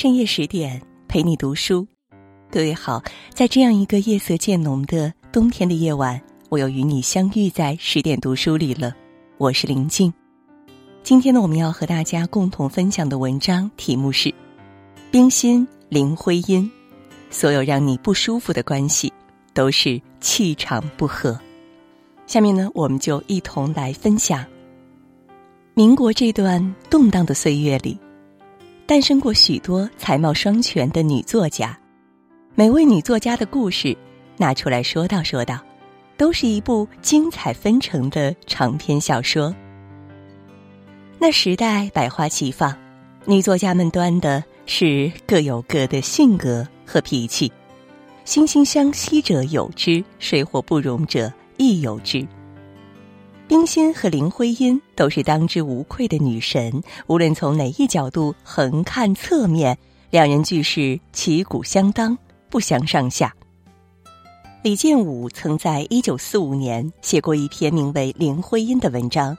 深夜十点陪你读书，各位好，在这样一个夜色渐浓的冬天的夜晚，我又与你相遇在十点读书里了。我是林静，今天呢，我们要和大家共同分享的文章题目是《冰心林徽因》，所有让你不舒服的关系，都是气场不合。下面呢，我们就一同来分享民国这段动荡的岁月里。诞生过许多才貌双全的女作家，每位女作家的故事拿出来说道说道，都是一部精彩纷呈的长篇小说。那时代百花齐放，女作家们端的是各有各的性格和脾气，惺惺相惜者有之，水火不容者亦有之。冰心和林徽因都是当之无愧的女神，无论从哪一角度横看侧面，两人俱是旗鼓相当，不相上下。李建武曾在一九四五年写过一篇名为《林徽因》的文章，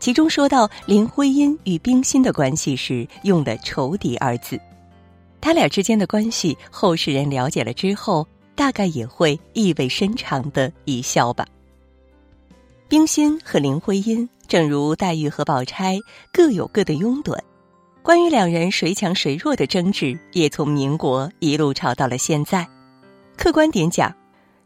其中说到林徽因与冰心的关系时，用了“仇敌”二字。他俩之间的关系，后世人了解了之后，大概也会意味深长的一笑吧。冰心和林徽因，正如黛玉和宝钗，各有各的拥趸。关于两人谁强谁弱的争执，也从民国一路吵到了现在。客观点讲，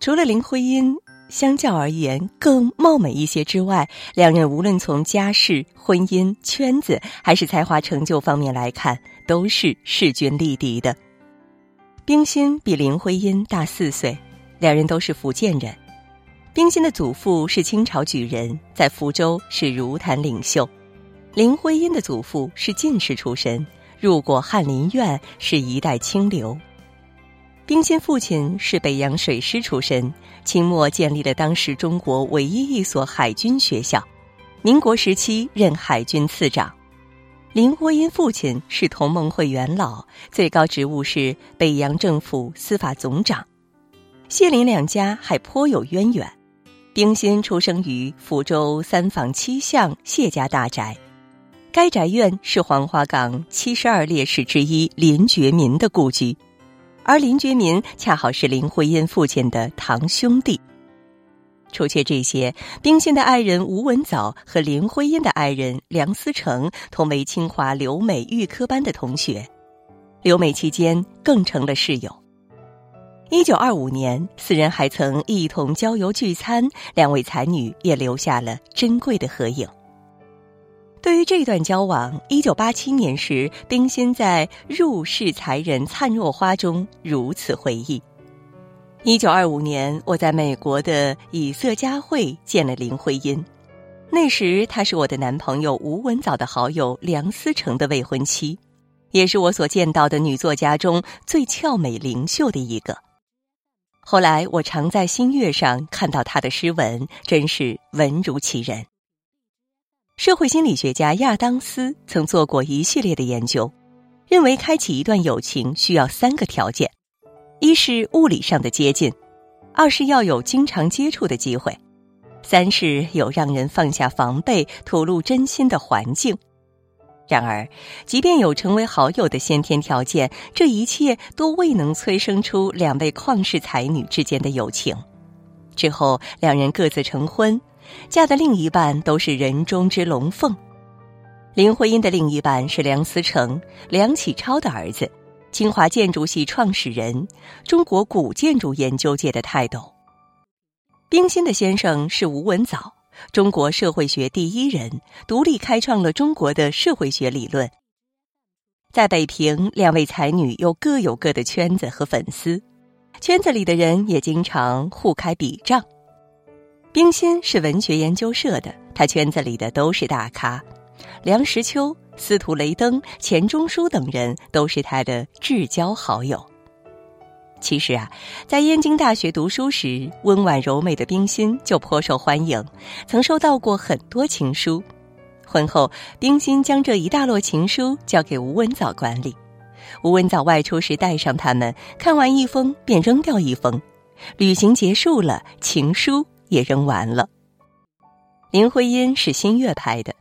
除了林徽因相较而言更貌美一些之外，两人无论从家世、婚姻、圈子，还是才华成就方面来看，都是势均力敌的。冰心比林徽因大四岁，两人都是福建人。冰心的祖父是清朝举人，在福州是儒坛领袖；林徽因的祖父是进士出身，入过翰林院，是一代清流。冰心父亲是北洋水师出身，清末建立了当时中国唯一一所海军学校，民国时期任海军次长。林徽因父亲是同盟会元老，最高职务是北洋政府司法总长。谢林两家还颇有渊源。冰心出生于福州三坊七巷谢家大宅，该宅院是黄花岗七十二烈士之一林觉民的故居，而林觉民恰好是林徽因父亲的堂兄弟。除却这些，冰心的爱人吴文藻和林徽因的爱人梁思成同为清华留美预科班的同学，留美期间更成了室友。一九二五年，四人还曾一同郊游聚餐，两位才女也留下了珍贵的合影。对于这段交往，一九八七年时，冰心在《入世才人灿若花》中如此回忆：一九二五年，我在美国的以色佳会见了林徽因，那时她是我的男朋友吴文藻的好友梁思成的未婚妻，也是我所见到的女作家中最俏美灵秀的一个。后来，我常在新月上看到他的诗文，真是文如其人。社会心理学家亚当斯曾做过一系列的研究，认为开启一段友情需要三个条件：一是物理上的接近，二是要有经常接触的机会，三是有让人放下防备、吐露真心的环境。然而，即便有成为好友的先天条件，这一切都未能催生出两位旷世才女之间的友情。之后，两人各自成婚，嫁的另一半都是人中之龙凤。林徽因的另一半是梁思成，梁启超的儿子，清华建筑系创始人，中国古建筑研究界的泰斗。冰心的先生是吴文藻。中国社会学第一人，独立开创了中国的社会学理论。在北平，两位才女又各有各的圈子和粉丝，圈子里的人也经常互开笔账。冰心是文学研究社的，他圈子里的都是大咖，梁实秋、司徒雷登、钱钟书等人都是他的至交好友。其实啊，在燕京大学读书时，温婉柔美的冰心就颇受欢迎，曾收到过很多情书。婚后，冰心将这一大摞情书交给吴文藻管理。吴文藻外出时带上他们，看完一封便扔掉一封。旅行结束了，情书也扔完了。林徽因是新月派的，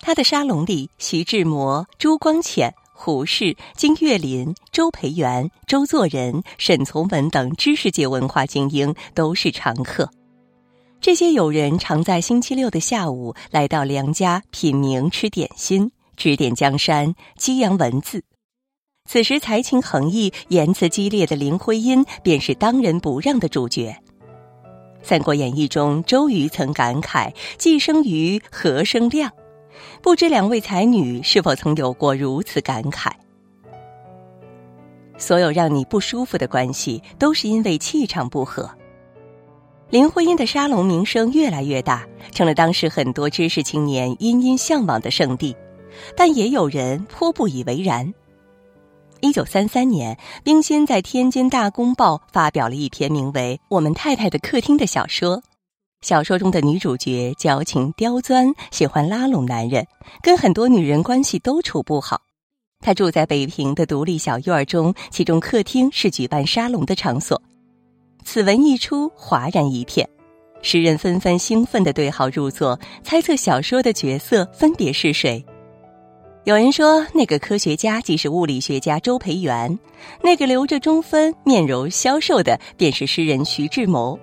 她的沙龙里，徐志摩、朱光潜、胡适、金岳霖、周培源、周作人、沈从文等知识界文化精英都是常客。这些友人常在星期六的下午来到梁家品茗吃点心，指点江山，激扬文字。此时才情横溢、言辞激烈的林徽因便是当仁不让的主角。《三国演义》中，周瑜曾感慨：“既生瑜，何生亮？”不知两位才女是否曾有过如此感慨？所有让你不舒服的关系，都是因为气场不合。林徽因的沙龙名声越来越大，成了当时很多知识青年殷殷向往的圣地，但也有人颇不以为然。一九三三年，冰心在天津《大公报》发表了一篇名为《我们太太的客厅》的小说。小说中的女主角矫情刁钻，喜欢拉拢男人，跟很多女人关系都处不好。她住在北平的独立小院中，其中客厅是举办沙龙的场所。此文一出，哗然一片，诗人纷纷兴奋地对号入座，猜测小说的角色分别是谁。有人说，那个科学家即是物理学家周培源，那个留着中分、面容消瘦的便是诗人徐志摩。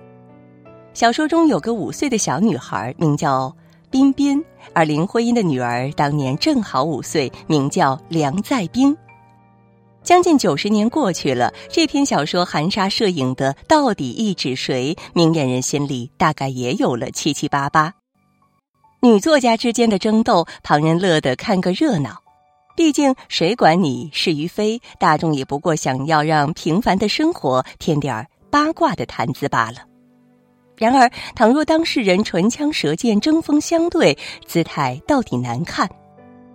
小说中有个五岁的小女孩，名叫彬彬，而林徽因的女儿当年正好五岁，名叫梁再冰。将近九十年过去了，这篇小说含沙射影的到底意指谁？明眼人心里大概也有了七七八八。女作家之间的争斗，旁人乐得看个热闹。毕竟谁管你是与非，大众也不过想要让平凡的生活添点八卦的谈资罢了。然而，倘若当事人唇枪舌剑、针锋相对，姿态到底难看。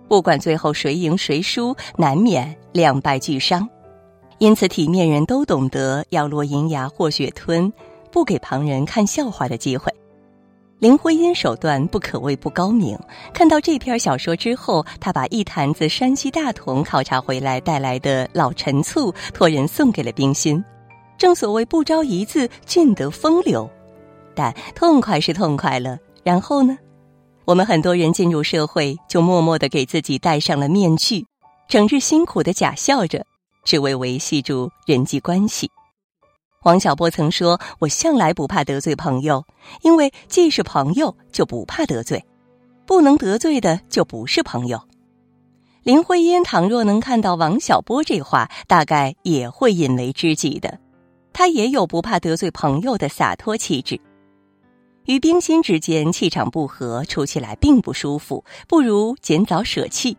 不管最后谁赢谁输，难免两败俱伤，因此体面人都懂得要落银牙或血吞，不给旁人看笑话的机会。林徽因手段不可谓不高明。看到这篇小说之后，他把一坛子山西大同考察回来带来的老陈醋托人送给了冰心。正所谓不着一字，尽得风流。但痛快是痛快了，然后呢？我们很多人进入社会，就默默的给自己戴上了面具，整日辛苦的假笑着，只为维系住人际关系。王小波曾说：“我向来不怕得罪朋友，因为既是朋友，就不怕得罪；不能得罪的，就不是朋友。”林徽因倘若能看到王小波这话，大概也会引为知己的。他也有不怕得罪朋友的洒脱气质。与冰心之间气场不合，处起来并不舒服，不如尽早舍弃。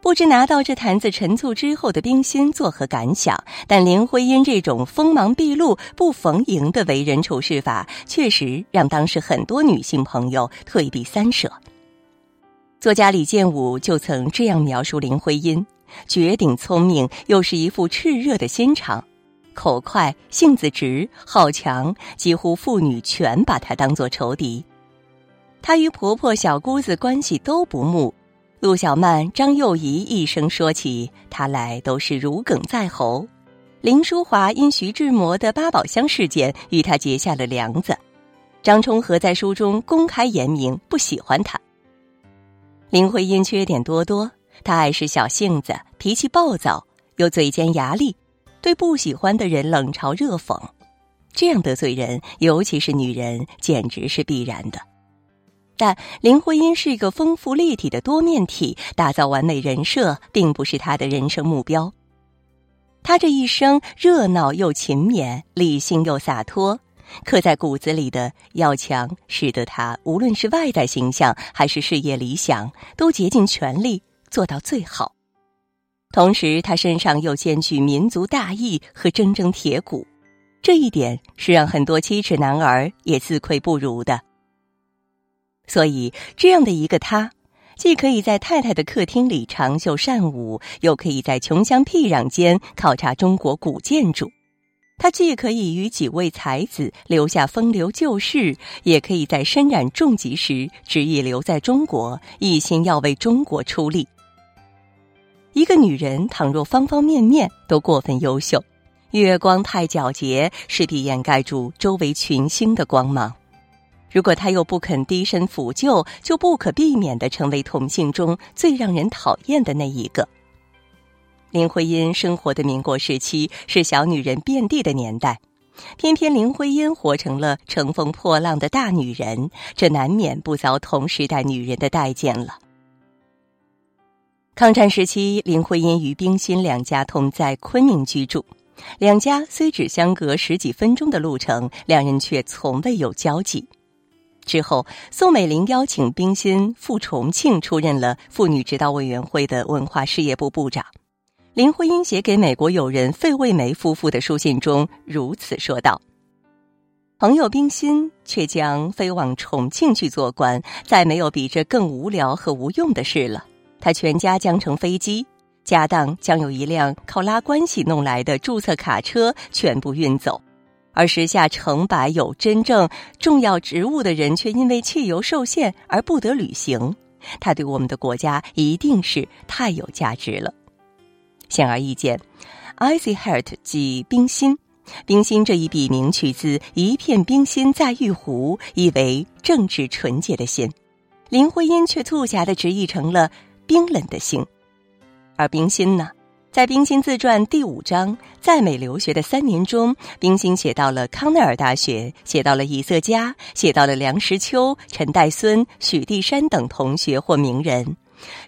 不知拿到这坛子陈醋之后的冰心作何感想？但林徽因这种锋芒毕露、不逢迎的为人处事法，确实让当时很多女性朋友退避三舍。作家李建武就曾这样描述林徽因：绝顶聪明，又是一副炽热的心肠。口快、性子直、好强，几乎妇女全把她当做仇敌。她与婆婆、小姑子关系都不睦。陆小曼、张幼仪一生说起她来，都是如鲠在喉。林淑华因徐志摩的八宝箱事件与她结下了梁子。张充和在书中公开言明不喜欢她。林徽因缺点多多，她爱是小性子，脾气暴躁，又嘴尖牙利。对不喜欢的人冷嘲热讽，这样得罪人，尤其是女人，简直是必然的。但林徽因是一个丰富立体的多面体，打造完美人设并不是她的人生目标。她这一生热闹又勤勉，理性又洒脱，刻在骨子里的要强，使得她无论是外在形象还是事业理想，都竭尽全力做到最好。同时，他身上又兼具民族大义和铮铮铁骨，这一点是让很多七尺男儿也自愧不如的。所以，这样的一个他，既可以在太太的客厅里长袖善舞，又可以在穷乡僻壤间考察中国古建筑；他既可以与几位才子留下风流旧事，也可以在身染重疾时执意留在中国，一心要为中国出力。一个女人倘若方方面面都过分优秀，月光太皎洁，势必掩盖住周围群星的光芒。如果她又不肯低声抚救，就不可避免的成为同性中最让人讨厌的那一个。林徽因生活的民国时期是小女人遍地的年代，偏偏林徽因活成了乘风破浪的大女人，这难免不遭同时代女人的待见了。抗战时期，林徽因与冰心两家同在昆明居住，两家虽只相隔十几分钟的路程，两人却从未有交集。之后，宋美龄邀请冰心赴重庆，出任了妇女指导委员会的文化事业部部长。林徽因写给美国友人费慰梅夫妇的书信中如此说道：“朋友冰心却将飞往重庆去做官，再没有比这更无聊和无用的事了。”他全家将乘飞机，家当将有一辆靠拉关系弄来的注册卡车全部运走，而时下成百有真正重要职务的人却因为汽油受限而不得旅行。他对我们的国家一定是太有价值了。显而易见，Icy Heart 即冰心，冰心这一笔名取自“一片冰心在玉壶”，意为正直纯洁的心。林徽因却促狭的直译成了。冰冷的心，而冰心呢，在《冰心自传》第五章在美留学的三年中，冰心写到了康奈尔大学，写到了以色加，写到了梁实秋、陈岱孙、许地山等同学或名人，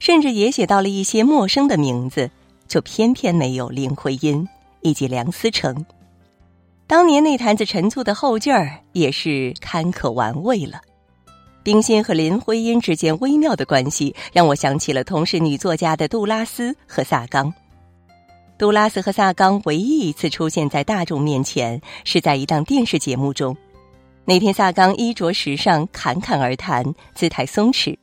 甚至也写到了一些陌生的名字，就偏偏没有林徽因以及梁思成。当年那坛子陈醋的后劲儿，也是堪可玩味了。冰心和林徽因之间微妙的关系，让我想起了同是女作家的杜拉斯和萨冈。杜拉斯和萨冈唯一一次出现在大众面前，是在一档电视节目中。那天，萨冈衣着时尚，侃侃而谈，姿态松弛；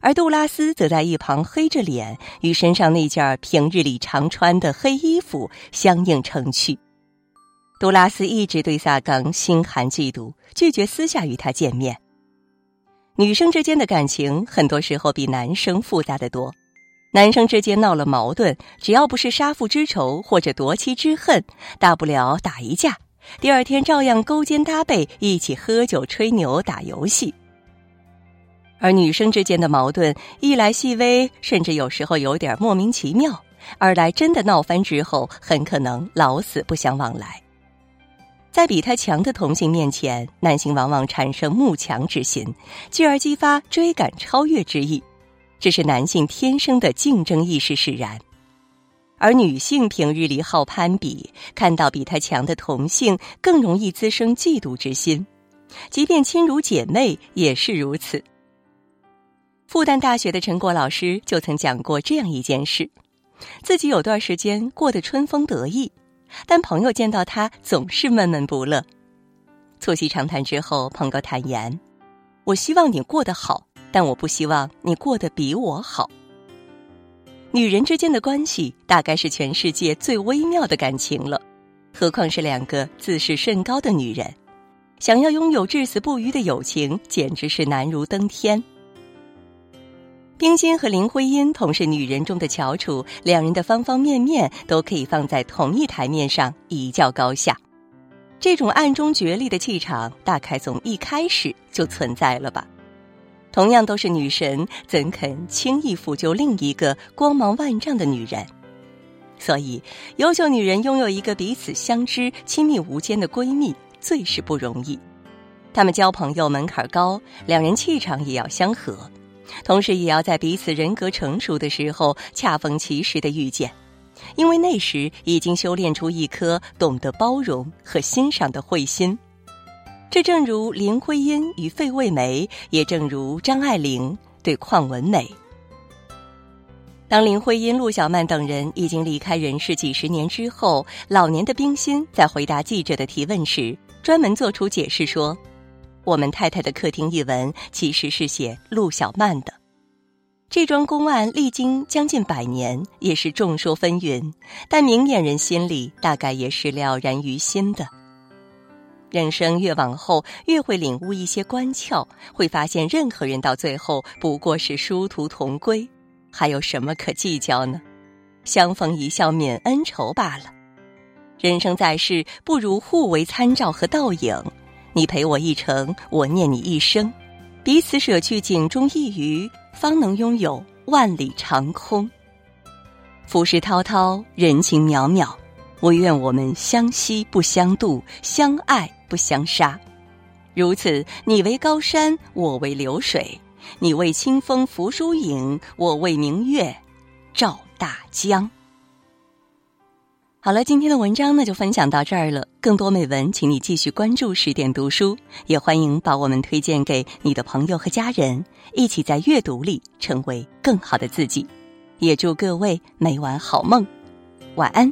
而杜拉斯则在一旁黑着脸，与身上那件平日里常穿的黑衣服相映成趣。杜拉斯一直对萨冈心寒嫉妒，拒绝私下与他见面。女生之间的感情很多时候比男生复杂的多，男生之间闹了矛盾，只要不是杀父之仇或者夺妻之恨，大不了打一架，第二天照样勾肩搭背一起喝酒、吹牛、打游戏。而女生之间的矛盾，一来细微，甚至有时候有点莫名其妙；二来真的闹翻之后，很可能老死不相往来。在比他强的同性面前，男性往往产生慕强之心，继而激发追赶超越之意，这是男性天生的竞争意识使然；而女性平日里好攀比，看到比他强的同性，更容易滋生嫉妒之心，即便亲如姐妹也是如此。复旦大学的陈果老师就曾讲过这样一件事：自己有段时间过得春风得意。但朋友见到他总是闷闷不乐。促膝长谈之后，鹏哥坦言：“我希望你过得好，但我不希望你过得比我好。”女人之间的关系大概是全世界最微妙的感情了，何况是两个自视甚高的女人，想要拥有至死不渝的友情，简直是难如登天。冰心和林徽因同是女人中的翘楚，两人的方方面面都可以放在同一台面上一较高下。这种暗中角力的气场，大概从一开始就存在了吧？同样都是女神，怎肯轻易抚就另一个光芒万丈的女人？所以，优秀女人拥有一个彼此相知、亲密无间的闺蜜，最是不容易。她们交朋友门槛高，两人气场也要相合。同时，也要在彼此人格成熟的时候恰逢其时的遇见，因为那时已经修炼出一颗懂得包容和欣赏的慧心。这正如林徽因与费慰梅，也正如张爱玲对邝文美。当林徽因、陆小曼等人已经离开人世几十年之后，老年的冰心在回答记者的提问时，专门做出解释说。我们太太的客厅一文其实是写陆小曼的。这桩公案历经将近百年，也是众说纷纭，但明眼人心里大概也是了然于心的。人生越往后，越会领悟一些关窍，会发现任何人到最后不过是殊途同归，还有什么可计较呢？相逢一笑泯恩仇罢了。人生在世，不如互为参照和倒影。你陪我一程，我念你一生，彼此舍去井中一鱼，方能拥有万里长空。浮世滔滔，人情渺渺。我愿我们相惜不相妒，相爱不相杀。如此，你为高山，我为流水；你为清风拂疏影，我为明月照大江。好了，今天的文章呢就分享到这儿了。更多美文，请你继续关注十点读书，也欢迎把我们推荐给你的朋友和家人，一起在阅读里成为更好的自己。也祝各位每晚好梦，晚安。